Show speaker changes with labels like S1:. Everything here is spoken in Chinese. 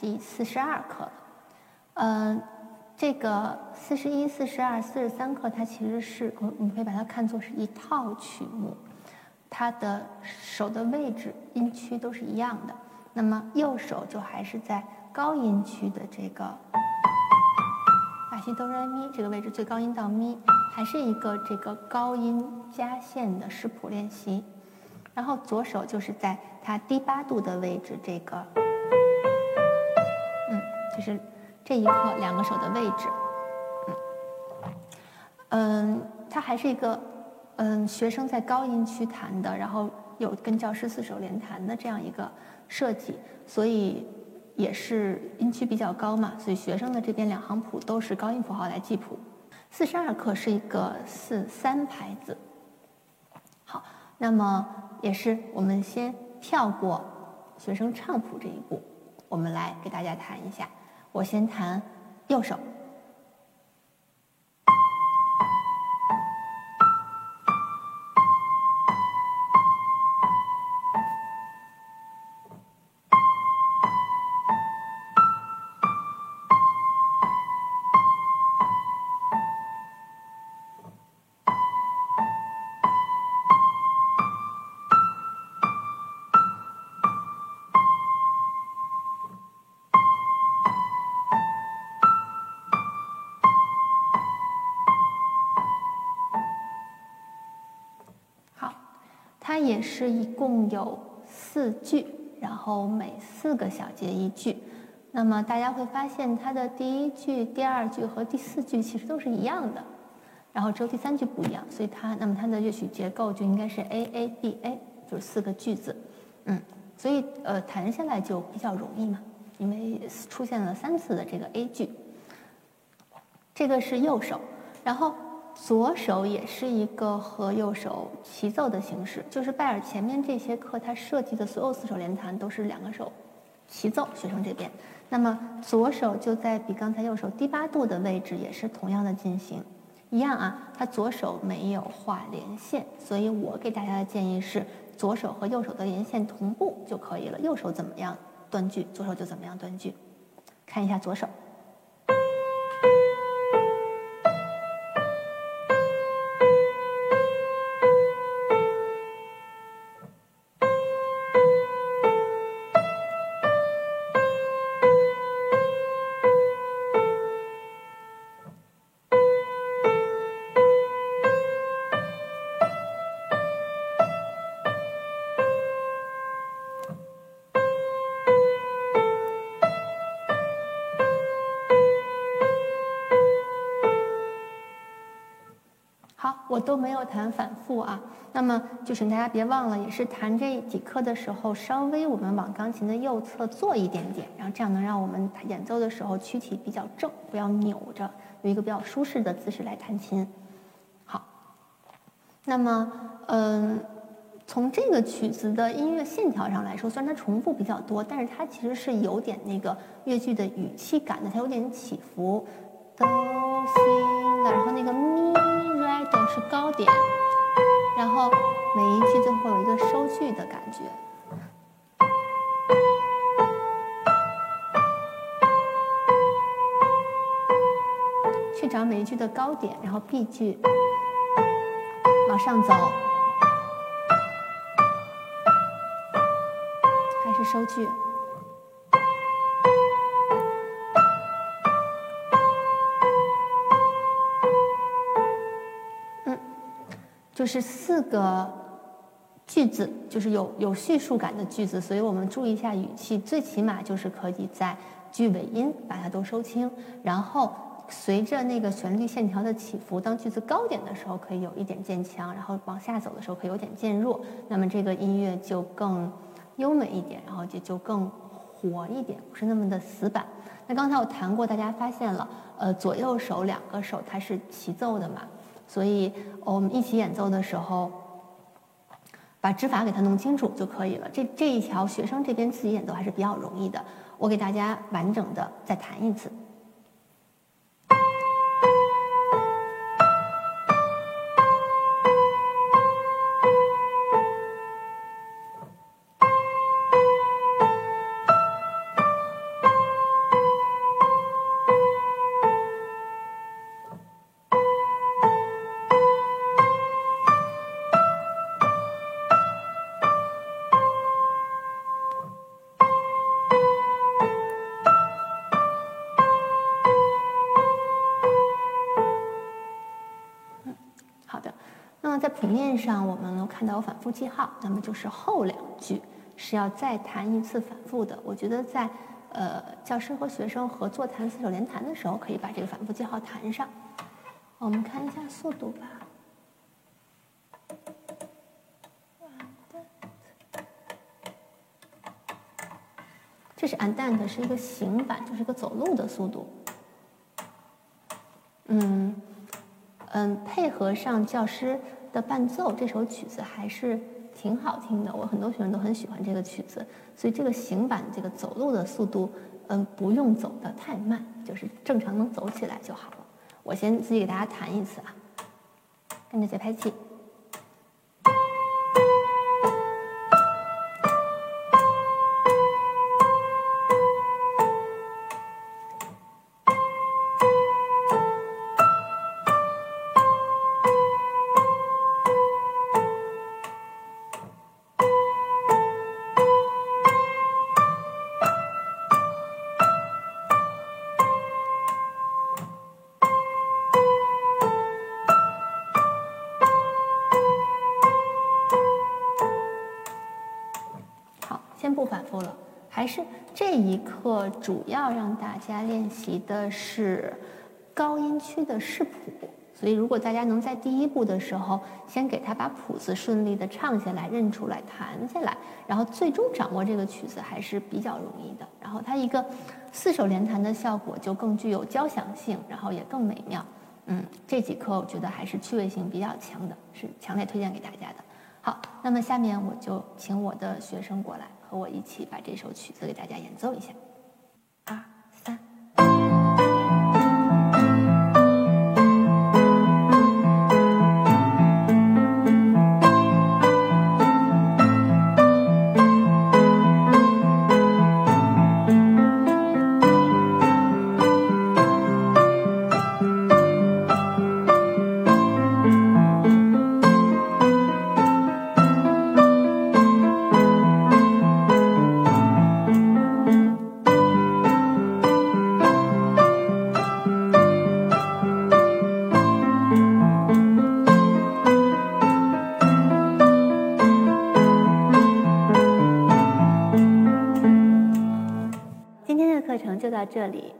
S1: 第四十二课了。嗯，这个四十一、四十二、四十三课，它其实是我我们可以把它看作是一套曲目，它的手的位置、音区都是一样的。那么右手就还是在高音区的这个拉西哆来咪这个位置，最高音到咪，还是一个这个高音加线的视谱练习。然后左手就是在它低八度的位置，这个，是这一刻两个手的位置，嗯，它还是一个，嗯，学生在高音区弹的，然后有跟教师四手联弹的这样一个设计，所以也是音区比较高嘛，所以学生的这边两行谱都是高音符号来记谱。四十二课是一个四三拍子，好，那么。也是，我们先跳过学生唱谱这一步，我们来给大家弹一下。我先弹右手。也是一共有四句，然后每四个小节一句。那么大家会发现，它的第一句、第二句和第四句其实都是一样的，然后只有第三句不一样。所以它，那么它的乐曲结构就应该是 A A B A，就是四个句子。嗯，所以呃弹下来就比较容易嘛，因为出现了三次的这个 A 句。这个是右手，然后。左手也是一个和右手齐奏的形式，就是拜尔前面这些课他设计的所有四手联弹都是两个手齐奏。学生这边，那么左手就在比刚才右手低八度的位置，也是同样的进行，一样啊。他左手没有画连线，所以我给大家的建议是，左手和右手的连线同步就可以了。右手怎么样断句，左手就怎么样断句。看一下左手。我都没有弹反复啊，那么就请大家别忘了，也是弹这几课的时候，稍微我们往钢琴的右侧坐一点点，然后这样能让我们演奏的时候躯体比较正，不要扭着，有一个比较舒适的姿势来弹琴。好，那么嗯，从这个曲子的音乐线条上来说，虽然它重复比较多，但是它其实是有点那个乐句的语气感的，它有点起伏。哆西的，然后那个咪来哆是高点，然后每一句都会有一个收句的感觉。去找每一句的高点，然后 B 句往上走，还是收句。就是四个句子，就是有有叙述感的句子，所以我们注意一下语气，最起码就是可以在句尾音把它都收清，然后随着那个旋律线条的起伏，当句子高点的时候可以有一点渐强，然后往下走的时候可以有点渐弱，那么这个音乐就更优美一点，然后也就更活一点，不是那么的死板。那刚才我弹过，大家发现了，呃，左右手两个手它是齐奏的嘛？所以我们一起演奏的时候，把指法给它弄清楚就可以了。这这一条学生这边自己演奏还是比较容易的。我给大家完整的再弹一次。在谱面上我们能看到有反复记号，那么就是后两句是要再弹一次反复的。我觉得在呃教师和学生合作弹四手联弹的时候，可以把这个反复记号弹上。我们看一下速度吧。这是 andant，是一个行板，就是个走路的速度。嗯嗯，配合上教师的伴奏，这首曲子还是挺好听的。我很多学生都很喜欢这个曲子，所以这个行板这个走路的速度，嗯，不用走的太慢，就是正常能走起来就好了。我先自己给大家弹一次啊，跟着节拍器。反复了，还是这一课主要让大家练习的是高音区的视谱。所以，如果大家能在第一步的时候先给他把谱子顺利的唱下来、认出来、弹下来，然后最终掌握这个曲子还是比较容易的。然后它一个四手联弹的效果就更具有交响性，然后也更美妙。嗯，这几课我觉得还是趣味性比较强的，是强烈推荐给大家的。好，那么下面我就请我的学生过来。和我一起把这首曲子给大家演奏一下。啊这里。